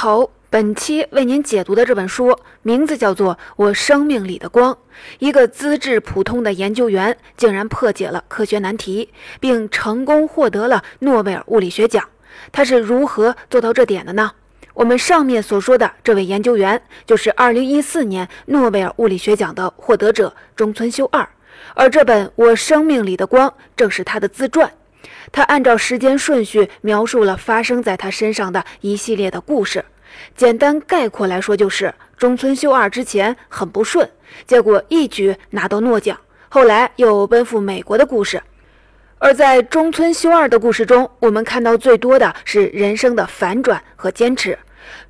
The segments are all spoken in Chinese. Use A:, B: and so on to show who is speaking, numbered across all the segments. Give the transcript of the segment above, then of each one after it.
A: 好，本期为您解读的这本书名字叫做《我生命里的光》。一个资质普通的研究员竟然破解了科学难题，并成功获得了诺贝尔物理学奖。他是如何做到这点的呢？我们上面所说的这位研究员，就是2014年诺贝尔物理学奖的获得者中村修二。而这本《我生命里的光》正是他的自传。他按照时间顺序描述了发生在他身上的一系列的故事。简单概括来说，就是中村修二之前很不顺，结果一举拿到诺奖，后来又奔赴美国的故事。而在中村修二的故事中，我们看到最多的是人生的反转和坚持。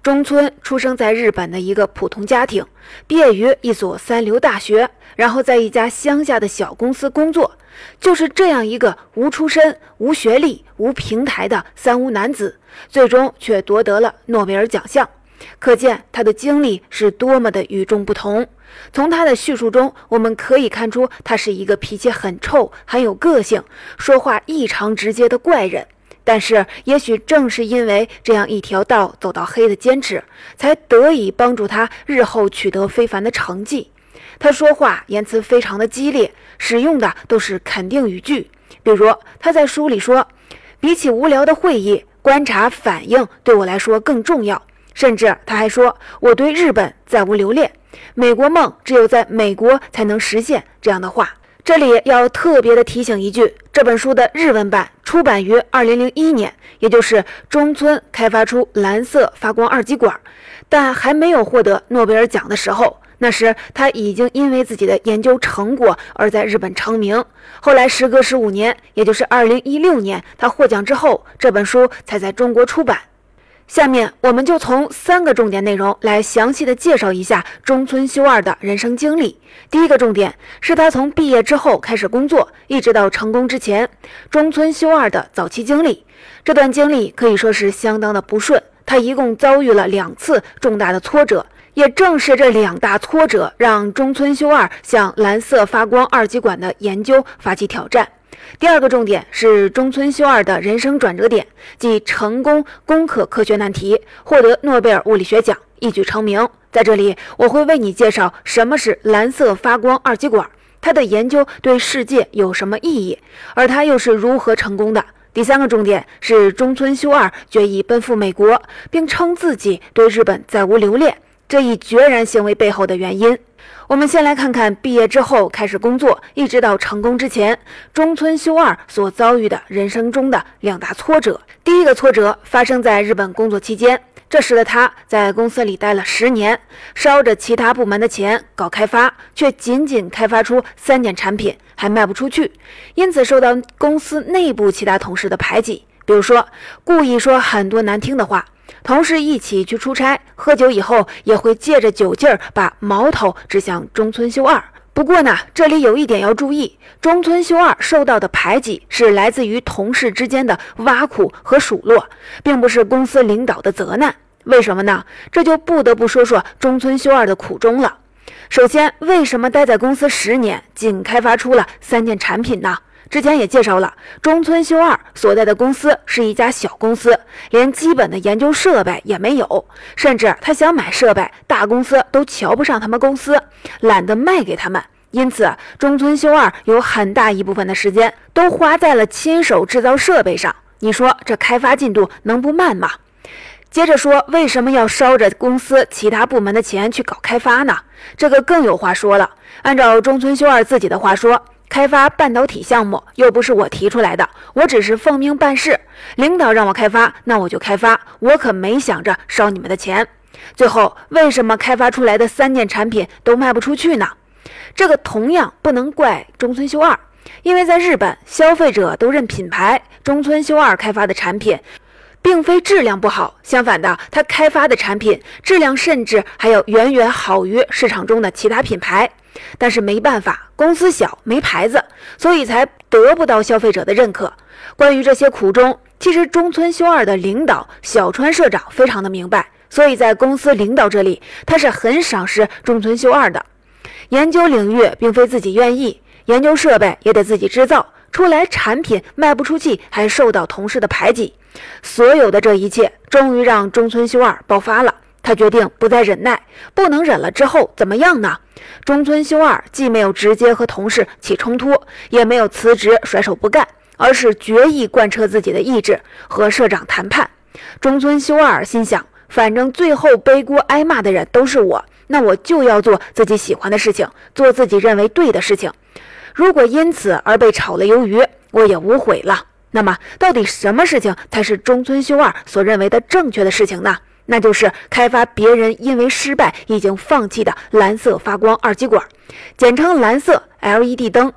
A: 中村出生在日本的一个普通家庭，毕业于一所三流大学，然后在一家乡下的小公司工作。就是这样一个无出身、无学历、无平台的三无男子，最终却夺得了诺贝尔奖项。可见他的经历是多么的与众不同。从他的叙述中，我们可以看出他是一个脾气很臭、很有个性、说话异常直接的怪人。但是，也许正是因为这样一条道走到黑的坚持，才得以帮助他日后取得非凡的成绩。他说话言辞非常的激烈，使用的都是肯定语句。比如他在书里说：“比起无聊的会议，观察反应对我来说更重要。”甚至他还说：“我对日本再无留恋，美国梦只有在美国才能实现。”这样的话，这里要特别的提醒一句：这本书的日文版出版于二零零一年，也就是中村开发出蓝色发光二极管，但还没有获得诺贝尔奖的时候。那时他已经因为自己的研究成果而在日本成名。后来时隔十五年，也就是二零一六年，他获奖之后，这本书才在中国出版。下面我们就从三个重点内容来详细的介绍一下中村修二的人生经历。第一个重点是他从毕业之后开始工作，一直到成功之前，中村修二的早期经历。这段经历可以说是相当的不顺，他一共遭遇了两次重大的挫折。也正是这两大挫折，让中村修二向蓝色发光二极管的研究发起挑战。第二个重点是中村修二的人生转折点，即成功攻克科学难题，获得诺贝尔物理学奖，一举成名。在这里，我会为你介绍什么是蓝色发光二极管，它的研究对世界有什么意义，而他又是如何成功的。第三个重点是中村修二决意奔赴美国，并称自己对日本再无留恋。这一决然行为背后的原因，我们先来看看毕业之后开始工作，一直到成功之前，中村修二所遭遇的人生中的两大挫折。第一个挫折发生在日本工作期间，这时的他在公司里待了十年，烧着其他部门的钱搞开发，却仅仅开发出三件产品，还卖不出去，因此受到公司内部其他同事的排挤，比如说故意说很多难听的话。同事一起去出差，喝酒以后也会借着酒劲儿把矛头指向中村修二。不过呢，这里有一点要注意：中村修二受到的排挤是来自于同事之间的挖苦和数落，并不是公司领导的责难。为什么呢？这就不得不说说中村修二的苦衷了。首先，为什么待在公司十年，仅开发出了三件产品呢？之前也介绍了，中村修二所在的公司是一家小公司，连基本的研究设备也没有，甚至他想买设备，大公司都瞧不上他们公司，懒得卖给他们。因此，中村修二有很大一部分的时间都花在了亲手制造设备上。你说这开发进度能不慢吗？接着说，为什么要烧着公司其他部门的钱去搞开发呢？这个更有话说了。按照中村修二自己的话说。开发半导体项目又不是我提出来的，我只是奉命办事。领导让我开发，那我就开发，我可没想着烧你们的钱。最后，为什么开发出来的三件产品都卖不出去呢？这个同样不能怪中村修二，因为在日本，消费者都认品牌。中村修二开发的产品，并非质量不好，相反的，他开发的产品质量甚至还要远远好于市场中的其他品牌。但是没办法，公司小没牌子，所以才得不到消费者的认可。关于这些苦衷，其实中村修二的领导小川社长非常的明白，所以在公司领导这里，他是很赏识中村修二的。研究领域并非自己愿意，研究设备也得自己制造，出来产品卖不出去，还受到同事的排挤，所有的这一切，终于让中村修二爆发了。他决定不再忍耐，不能忍了之后怎么样呢？中村修二既没有直接和同事起冲突，也没有辞职甩手不干，而是决意贯彻自己的意志，和社长谈判。中村修二心想，反正最后背锅挨骂的人都是我，那我就要做自己喜欢的事情，做自己认为对的事情。如果因此而被炒了鱿鱼，我也无悔了。那么，到底什么事情才是中村修二所认为的正确的事情呢？那就是开发别人因为失败已经放弃的蓝色发光二极管，简称蓝色 LED 灯。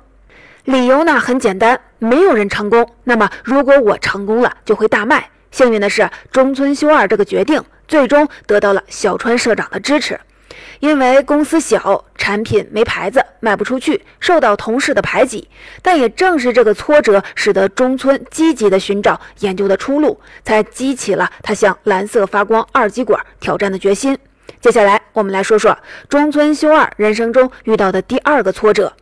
A: 理由呢很简单，没有人成功。那么如果我成功了，就会大卖。幸运的是，中村修二这个决定最终得到了小川社长的支持。因为公司小，产品没牌子，卖不出去，受到同事的排挤。但也正是这个挫折，使得中村积极地寻找研究的出路，才激起了他向蓝色发光二极管挑战的决心。接下来，我们来说说中村修二人生中遇到的第二个挫折。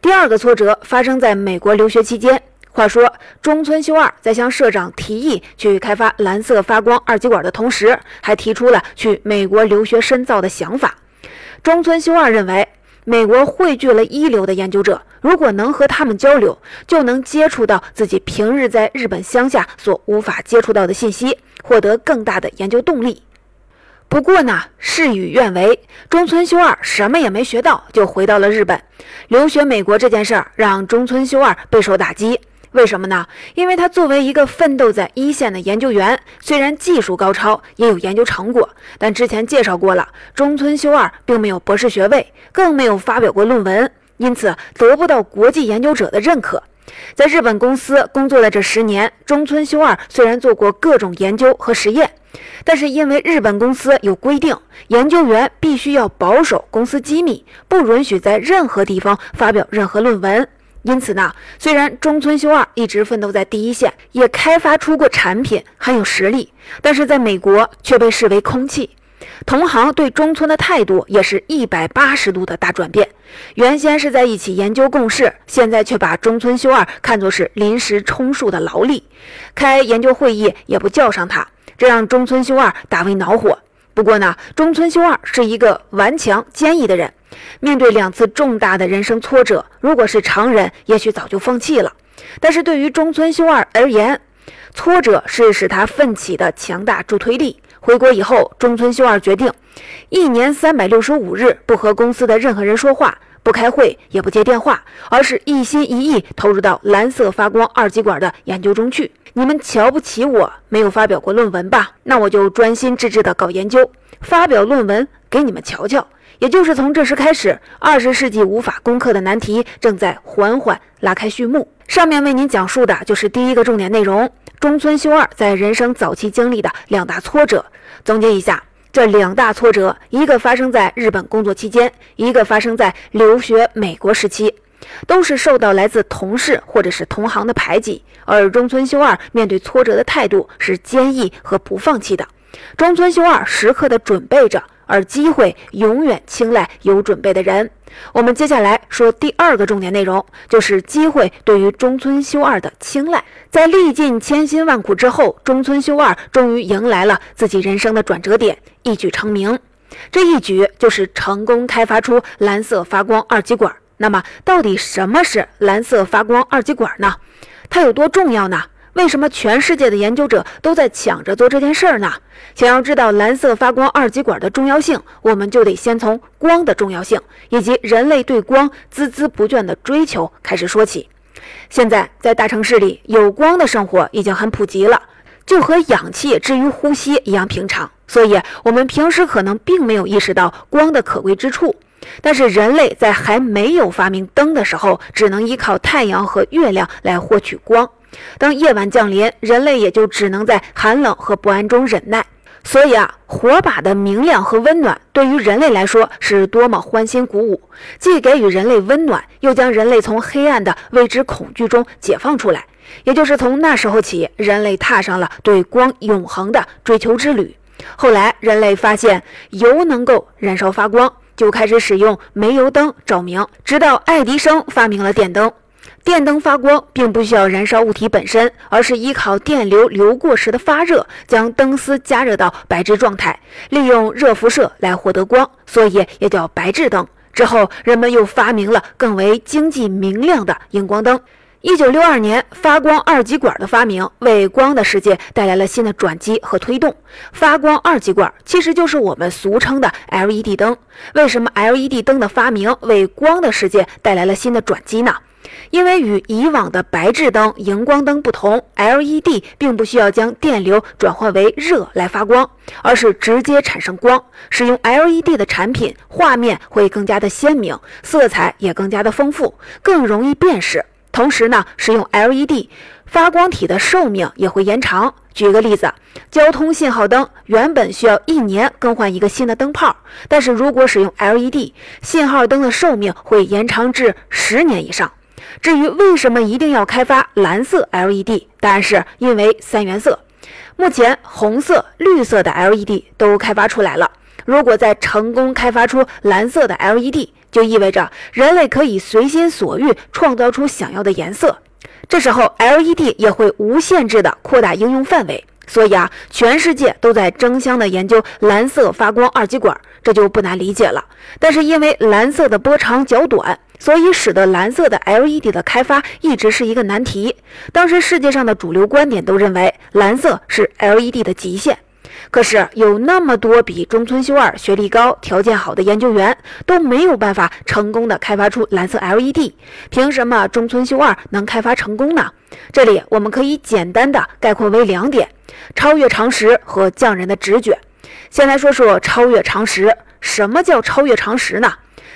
A: 第二个挫折发生在美国留学期间。话说，中村修二在向社长提议去开发蓝色发光二极管的同时，还提出了去美国留学深造的想法。中村修二认为，美国汇聚了一流的研究者，如果能和他们交流，就能接触到自己平日在日本乡下所无法接触到的信息，获得更大的研究动力。不过呢，事与愿违，中村修二什么也没学到，就回到了日本。留学美国这件事儿让中村修二备受打击。为什么呢？因为他作为一个奋斗在一线的研究员，虽然技术高超，也有研究成果，但之前介绍过了，中村修二并没有博士学位，更没有发表过论文，因此得不到国际研究者的认可。在日本公司工作的这十年，中村修二虽然做过各种研究和实验，但是因为日本公司有规定，研究员必须要保守公司机密，不允许在任何地方发表任何论文。因此呢，虽然中村修二一直奋斗在第一线，也开发出过产品，很有实力，但是在美国却被视为空气。同行对中村的态度也是一百八十度的大转变。原先是在一起研究共事，现在却把中村修二看作是临时充数的劳力，开研究会议也不叫上他，这让中村修二大为恼火。不过呢，中村修二是一个顽强坚毅的人。面对两次重大的人生挫折，如果是常人，也许早就放弃了。但是对于中村修二而言，挫折是使他奋起的强大助推力。回国以后，中村修二决定一年三百六十五日不和公司的任何人说话，不开会，也不接电话，而是一心一意投入到蓝色发光二极管的研究中去。你们瞧不起我没有发表过论文吧？那我就专心致志地搞研究，发表论文给你们瞧瞧。也就是从这时开始，二十世纪无法攻克的难题正在缓缓拉开序幕。上面为您讲述的就是第一个重点内容：中村修二在人生早期经历的两大挫折。总结一下，这两大挫折，一个发生在日本工作期间，一个发生在留学美国时期，都是受到来自同事或者是同行的排挤。而中村修二面对挫折的态度是坚毅和不放弃的。中村修二时刻的准备着。而机会永远青睐有准备的人。我们接下来说第二个重点内容，就是机会对于中村修二的青睐。在历尽千辛万苦之后，中村修二终于迎来了自己人生的转折点，一举成名。这一举就是成功开发出蓝色发光二极管。那么，到底什么是蓝色发光二极管呢？它有多重要呢？为什么全世界的研究者都在抢着做这件事儿呢？想要知道蓝色发光二极管的重要性，我们就得先从光的重要性以及人类对光孜孜不倦的追求开始说起。现在在大城市里，有光的生活已经很普及了，就和氧气至于呼吸一样平常。所以，我们平时可能并没有意识到光的可贵之处。但是，人类在还没有发明灯的时候，只能依靠太阳和月亮来获取光。当夜晚降临，人类也就只能在寒冷和不安中忍耐。所以啊，火把的明亮和温暖对于人类来说是多么欢欣鼓舞，既给予人类温暖，又将人类从黑暗的未知恐惧中解放出来。也就是从那时候起，人类踏上了对光永恒的追求之旅。后来，人类发现油能够燃烧发光，就开始使用煤油灯照明，直到爱迪生发明了电灯。电灯发光并不需要燃烧物体本身，而是依靠电流流过时的发热，将灯丝加热到白炽状态，利用热辐射来获得光，所以也叫白炽灯。之后，人们又发明了更为经济明亮的荧光灯。一九六二年，发光二极管的发明为光的世界带来了新的转机和推动。发光二极管其实就是我们俗称的 LED 灯。为什么 LED 灯的发明为光的世界带来了新的转机呢？因为与以往的白炽灯、荧光灯不同，LED 并不需要将电流转换为热来发光，而是直接产生光。使用 LED 的产品，画面会更加的鲜明，色彩也更加的丰富，更容易辨识。同时呢，使用 LED 发光体的寿命也会延长。举个例子，交通信号灯原本需要一年更换一个新的灯泡，但是如果使用 LED 信号灯的寿命会延长至十年以上。至于为什么一定要开发蓝色 LED，答案是因为三原色。目前红色、绿色的 LED 都开发出来了，如果再成功开发出蓝色的 LED，就意味着人类可以随心所欲创造出想要的颜色。这时候 LED 也会无限制地扩大应用范围。所以啊，全世界都在争相的研究蓝色发光二极管，这就不难理解了。但是因为蓝色的波长较短，所以使得蓝色的 LED 的开发一直是一个难题。当时世界上的主流观点都认为蓝色是 LED 的极限。可是有那么多比中村修二学历高、条件好的研究员都没有办法成功的开发出蓝色 LED，凭什么中村修二能开发成功呢？这里我们可以简单的概括为两点：超越常识和匠人的直觉。先来说说超越常识，什么叫超越常识呢？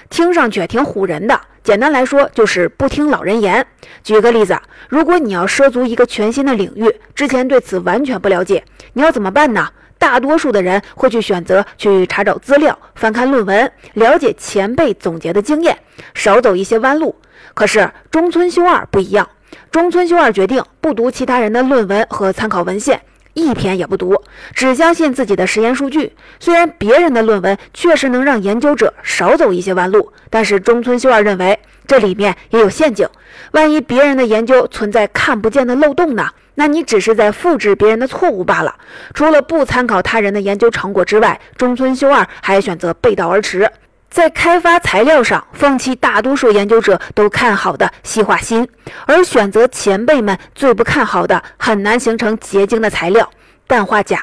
A: 听上去挺唬人的。简单来说就是不听老人言。举个例子，如果你要涉足一个全新的领域，之前对此完全不了解，你要怎么办呢？大多数的人会去选择去查找资料、翻看论文，了解前辈总结的经验，少走一些弯路。可是中村修二不一样，中村修二决定不读其他人的论文和参考文献，一篇也不读，只相信自己的实验数据。虽然别人的论文确实能让研究者少走一些弯路，但是中村修二认为这里面也有陷阱。万一别人的研究存在看不见的漏洞呢？那你只是在复制别人的错误罢了。除了不参考他人的研究成果之外，中村修二还选择背道而驰，在开发材料上放弃大多数研究者都看好的细化锌，而选择前辈们最不看好的、很难形成结晶的材料——氮化钾。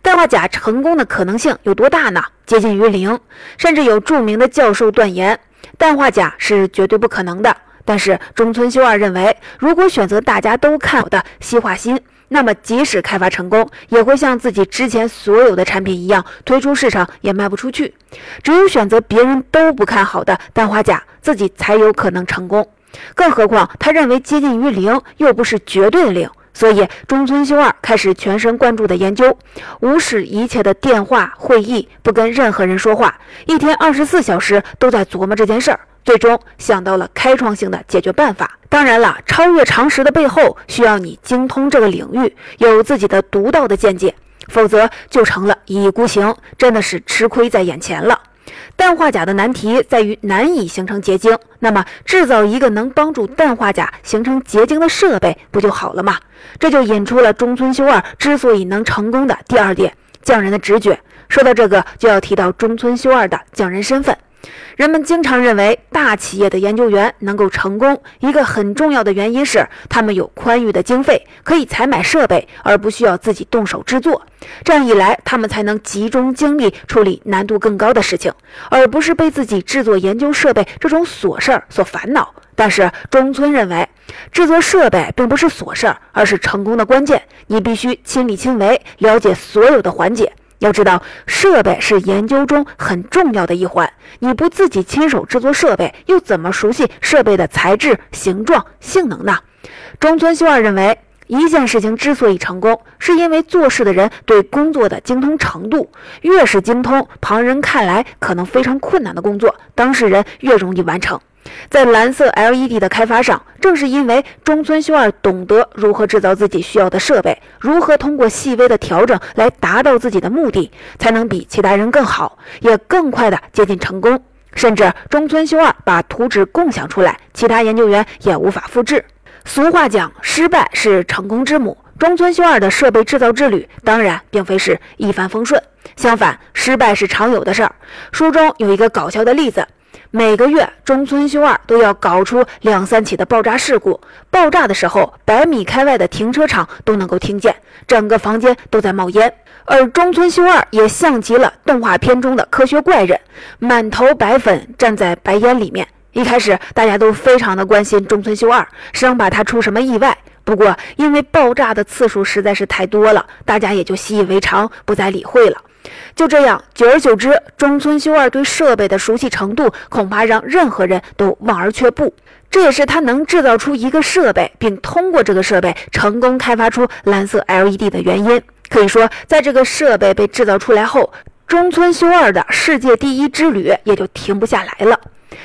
A: 氮化钾成功的可能性有多大呢？接近于零。甚至有著名的教授断言，氮化钾是绝对不可能的。但是中村修二认为，如果选择大家都看好的细化锌，那么即使开发成功，也会像自己之前所有的产品一样推出市场也卖不出去。只有选择别人都不看好的氮化钾，自己才有可能成功。更何况他认为接近于零又不是绝对的零，所以中村修二开始全神贯注的研究，无视一切的电话会议，不跟任何人说话，一天二十四小时都在琢磨这件事儿。最终想到了开创性的解决办法。当然了，超越常识的背后需要你精通这个领域，有自己的独到的见解，否则就成了一意孤行，真的是吃亏在眼前了。氮化钾的难题在于难以形成结晶，那么制造一个能帮助氮化钾形成结晶的设备不就好了吗？这就引出了中村修二之所以能成功的第二点：匠人的直觉。说到这个，就要提到中村修二的匠人身份。人们经常认为，大企业的研究员能够成功，一个很重要的原因是他们有宽裕的经费，可以采买设备，而不需要自己动手制作。这样一来，他们才能集中精力处理难度更高的事情，而不是被自己制作研究设备这种琐事儿所烦恼。但是中村认为，制作设备并不是琐事儿，而是成功的关键。你必须亲力亲为，了解所有的环节。要知道，设备是研究中很重要的一环。你不自己亲手制作设备，又怎么熟悉设备的材质、形状、性能呢？中村修二认为，一件事情之所以成功，是因为做事的人对工作的精通程度越是精通，旁人看来可能非常困难的工作，当事人越容易完成。在蓝色 LED 的开发上，正是因为中村修二懂得如何制造自己需要的设备，如何通过细微的调整来达到自己的目的，才能比其他人更好，也更快的接近成功。甚至中村修二把图纸共享出来，其他研究员也无法复制。俗话讲，失败是成功之母。中村修二的设备制造之旅当然并非是一帆风顺，相反，失败是常有的事儿。书中有一个搞笑的例子。每个月，中村修二都要搞出两三起的爆炸事故。爆炸的时候，百米开外的停车场都能够听见，整个房间都在冒烟。而中村修二也像极了动画片中的科学怪人，满头白粉站在白烟里面。一开始，大家都非常的关心中村修二，生怕他出什么意外。不过，因为爆炸的次数实在是太多了，大家也就习以为常，不再理会了。就这样，久而久之，中村修二对设备的熟悉程度，恐怕让任何人都望而却步。这也是他能制造出一个设备，并通过这个设备成功开发出蓝色 LED 的原因。可以说，在这个设备被制造出来后，中村修二的世界第一之旅也就停不下来了。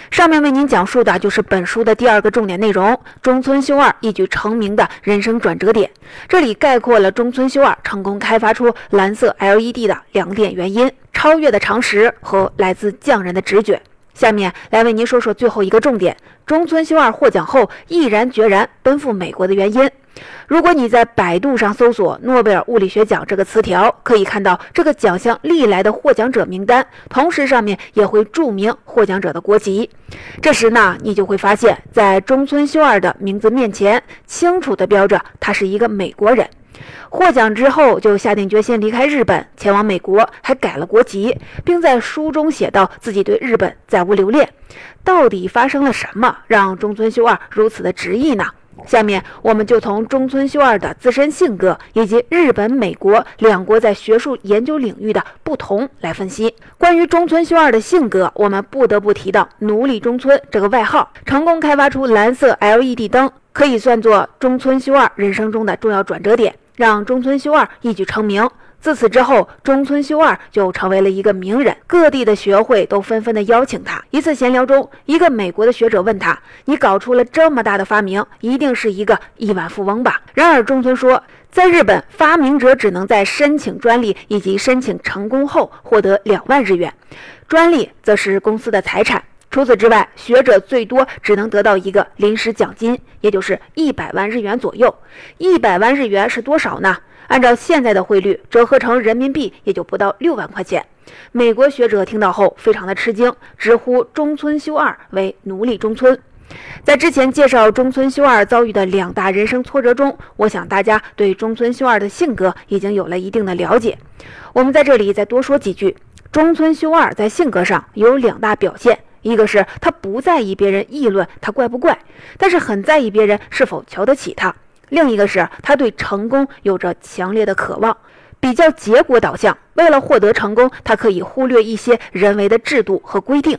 A: 上面为您讲述的就是本书的第二个重点内容：中村修二一举成名的人生转折点。这里概括了中村修二成功开发出蓝色 LED 的两点原因：超越的常识和来自匠人的直觉。下面来为您说说最后一个重点：中村修二获奖后毅然决然奔赴美国的原因。如果你在百度上搜索“诺贝尔物理学奖”这个词条，可以看到这个奖项历来的获奖者名单，同时上面也会注明获奖者的国籍。这时呢，你就会发现，在中村修二的名字面前，清楚地标着他是一个美国人。获奖之后，就下定决心离开日本，前往美国，还改了国籍，并在书中写道自己对日本再无留恋。到底发生了什么，让中村修二如此的执意呢？下面我们就从中村修二的自身性格以及日本、美国两国在学术研究领域的不同来分析。关于中村修二的性格，我们不得不提到“奴隶中村”这个外号。成功开发出蓝色 LED 灯，可以算作中村修二人生中的重要转折点，让中村修二一举成名。自此之后，中村修二就成为了一个名人，各地的学会都纷纷的邀请他。一次闲聊中，一个美国的学者问他：“你搞出了这么大的发明，一定是一个亿万富翁吧？”然而中村说，在日本，发明者只能在申请专利以及申请成功后获得两万日元，专利则是公司的财产。除此之外，学者最多只能得到一个临时奖金，也就是一百万日元左右。一百万日元是多少呢？按照现在的汇率折合成人民币，也就不到六万块钱。美国学者听到后非常的吃惊，直呼中村修二为奴隶中村。在之前介绍中村修二遭遇的两大人生挫折中，我想大家对中村修二的性格已经有了一定的了解。我们在这里再多说几句：中村修二在性格上有两大表现，一个是他不在意别人议论他怪不怪，但是很在意别人是否瞧得起他。另一个是他对成功有着强烈的渴望，比较结果导向。为了获得成功，他可以忽略一些人为的制度和规定，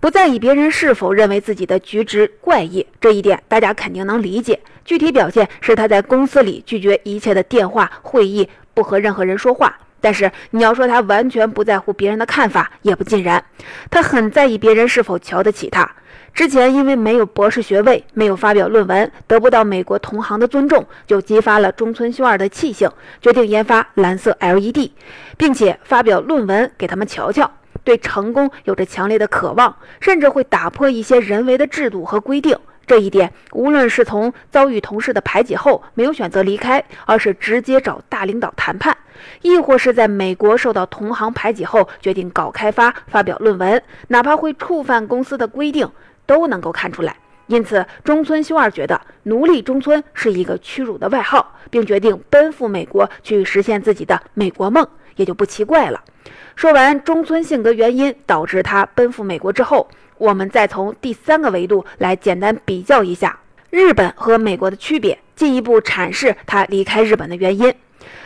A: 不在意别人是否认为自己的举止怪异。这一点大家肯定能理解。具体表现是他在公司里拒绝一切的电话会议，不和任何人说话。但是你要说他完全不在乎别人的看法，也不尽然。他很在意别人是否瞧得起他。之前因为没有博士学位，没有发表论文，得不到美国同行的尊重，就激发了中村修二的气性，决定研发蓝色 LED，并且发表论文给他们瞧瞧。对成功有着强烈的渴望，甚至会打破一些人为的制度和规定。这一点，无论是从遭遇同事的排挤后没有选择离开，而是直接找大领导谈判，亦或是在美国受到同行排挤后决定搞开发、发表论文，哪怕会触犯公司的规定。都能够看出来，因此中村修二觉得“奴隶中村”是一个屈辱的外号，并决定奔赴美国去实现自己的美国梦，也就不奇怪了。说完中村性格原因导致他奔赴美国之后，我们再从第三个维度来简单比较一下日本和美国的区别，进一步阐释他离开日本的原因。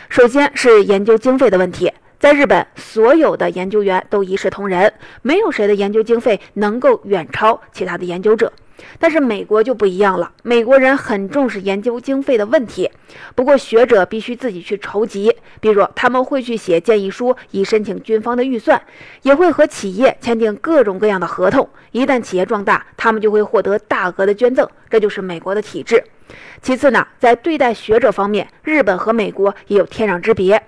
A: 首先是研究经费的问题。在日本，所有的研究员都一视同仁，没有谁的研究经费能够远超其他的研究者。但是美国就不一样了，美国人很重视研究经费的问题。不过学者必须自己去筹集，比如他们会去写建议书以申请军方的预算，也会和企业签订各种各样的合同。一旦企业壮大，他们就会获得大额的捐赠。这就是美国的体制。其次呢，在对待学者方面，日本和美国也有天壤之别。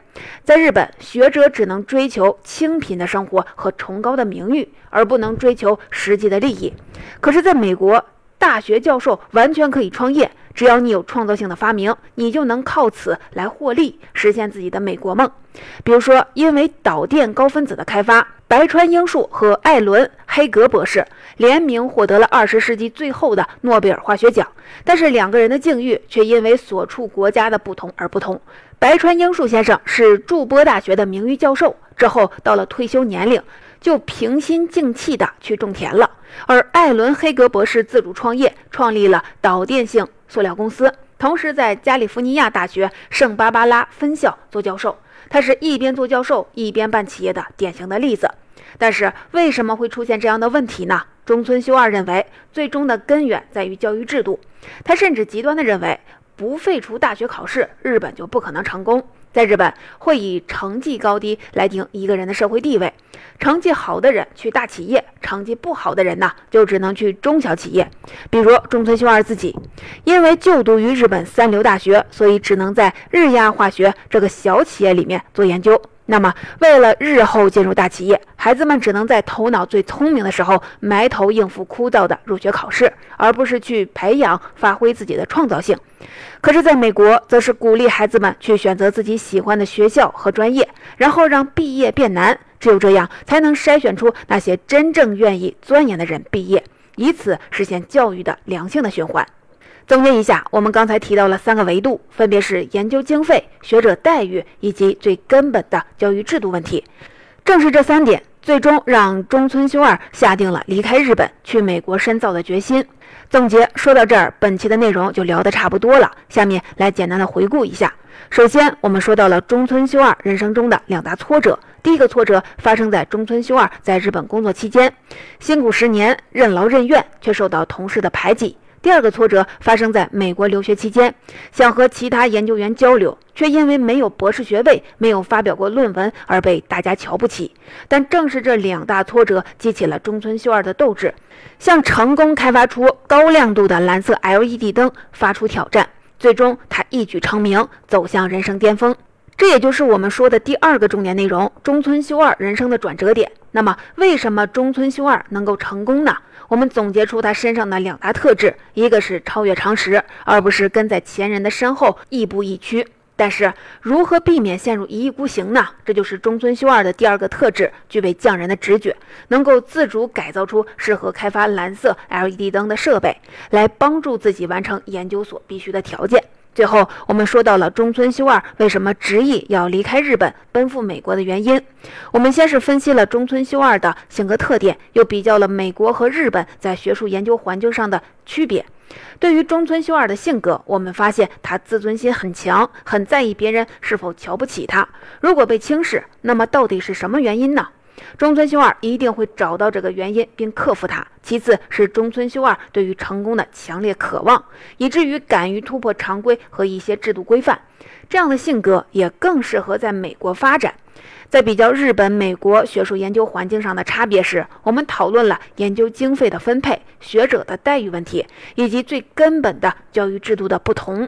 A: 在日本，学者只能追求清贫的生活和崇高的名誉，而不能追求实际的利益。可是，在美国，大学教授完全可以创业，只要你有创造性的发明，你就能靠此来获利，实现自己的美国梦。比如说，因为导电高分子的开发，白川英树和艾伦·黑格博士联名获得了二十世纪最后的诺贝尔化学奖。但是，两个人的境遇却因为所处国家的不同而不同。白川英树先生是筑波大学的名誉教授，之后到了退休年龄，就平心静气地去种田了。而艾伦·黑格博士自主创业，创立了导电性塑料公司，同时在加利福尼亚大学圣巴巴拉分校做教授。他是一边做教授一边办企业的典型的例子。但是为什么会出现这样的问题呢？中村修二认为，最终的根源在于教育制度。他甚至极端地认为。不废除大学考试，日本就不可能成功。在日本，会以成绩高低来定一个人的社会地位。成绩好的人去大企业，成绩不好的人呢，就只能去中小企业。比如中村秀二自己，因为就读于日本三流大学，所以只能在日亚化学这个小企业里面做研究。那么，为了日后进入大企业，孩子们只能在头脑最聪明的时候埋头应付枯燥的入学考试，而不是去培养、发挥自己的创造性。可是，在美国，则是鼓励孩子们去选择自己喜欢的学校和专业，然后让毕业变难。只有这样，才能筛选出那些真正愿意钻研的人毕业，以此实现教育的良性的循环。总结一下，我们刚才提到了三个维度，分别是研究经费、学者待遇以及最根本的教育制度问题。正是这三点，最终让中村修二下定了离开日本去美国深造的决心。总结说到这儿，本期的内容就聊得差不多了。下面来简单的回顾一下。首先，我们说到了中村修二人生中的两大挫折。第一个挫折发生在中村修二在日本工作期间，辛苦十年，任劳任怨，却受到同事的排挤。第二个挫折发生在美国留学期间，想和其他研究员交流，却因为没有博士学位、没有发表过论文而被大家瞧不起。但正是这两大挫折激起了中村修二的斗志，向成功开发出高亮度的蓝色 LED 灯发出挑战。最终，他一举成名，走向人生巅峰。这也就是我们说的第二个重点内容：中村修二人生的转折点。那么，为什么中村修二能够成功呢？我们总结出他身上的两大特质，一个是超越常识，而不是跟在前人的身后亦步亦趋。但是，如何避免陷入一意孤行呢？这就是中村修二的第二个特质，具备匠人的直觉，能够自主改造出适合开发蓝色 LED 灯的设备，来帮助自己完成研究所必须的条件。最后，我们说到了中村修二为什么执意要离开日本奔赴美国的原因。我们先是分析了中村修二的性格特点，又比较了美国和日本在学术研究环境上的区别。对于中村修二的性格，我们发现他自尊心很强，很在意别人是否瞧不起他。如果被轻视，那么到底是什么原因呢？中村修二一定会找到这个原因并克服它。其次是中村修二对于成功的强烈渴望，以至于敢于突破常规和一些制度规范。这样的性格也更适合在美国发展。在比较日本、美国学术研究环境上的差别时，我们讨论了研究经费的分配、学者的待遇问题，以及最根本的教育制度的不同。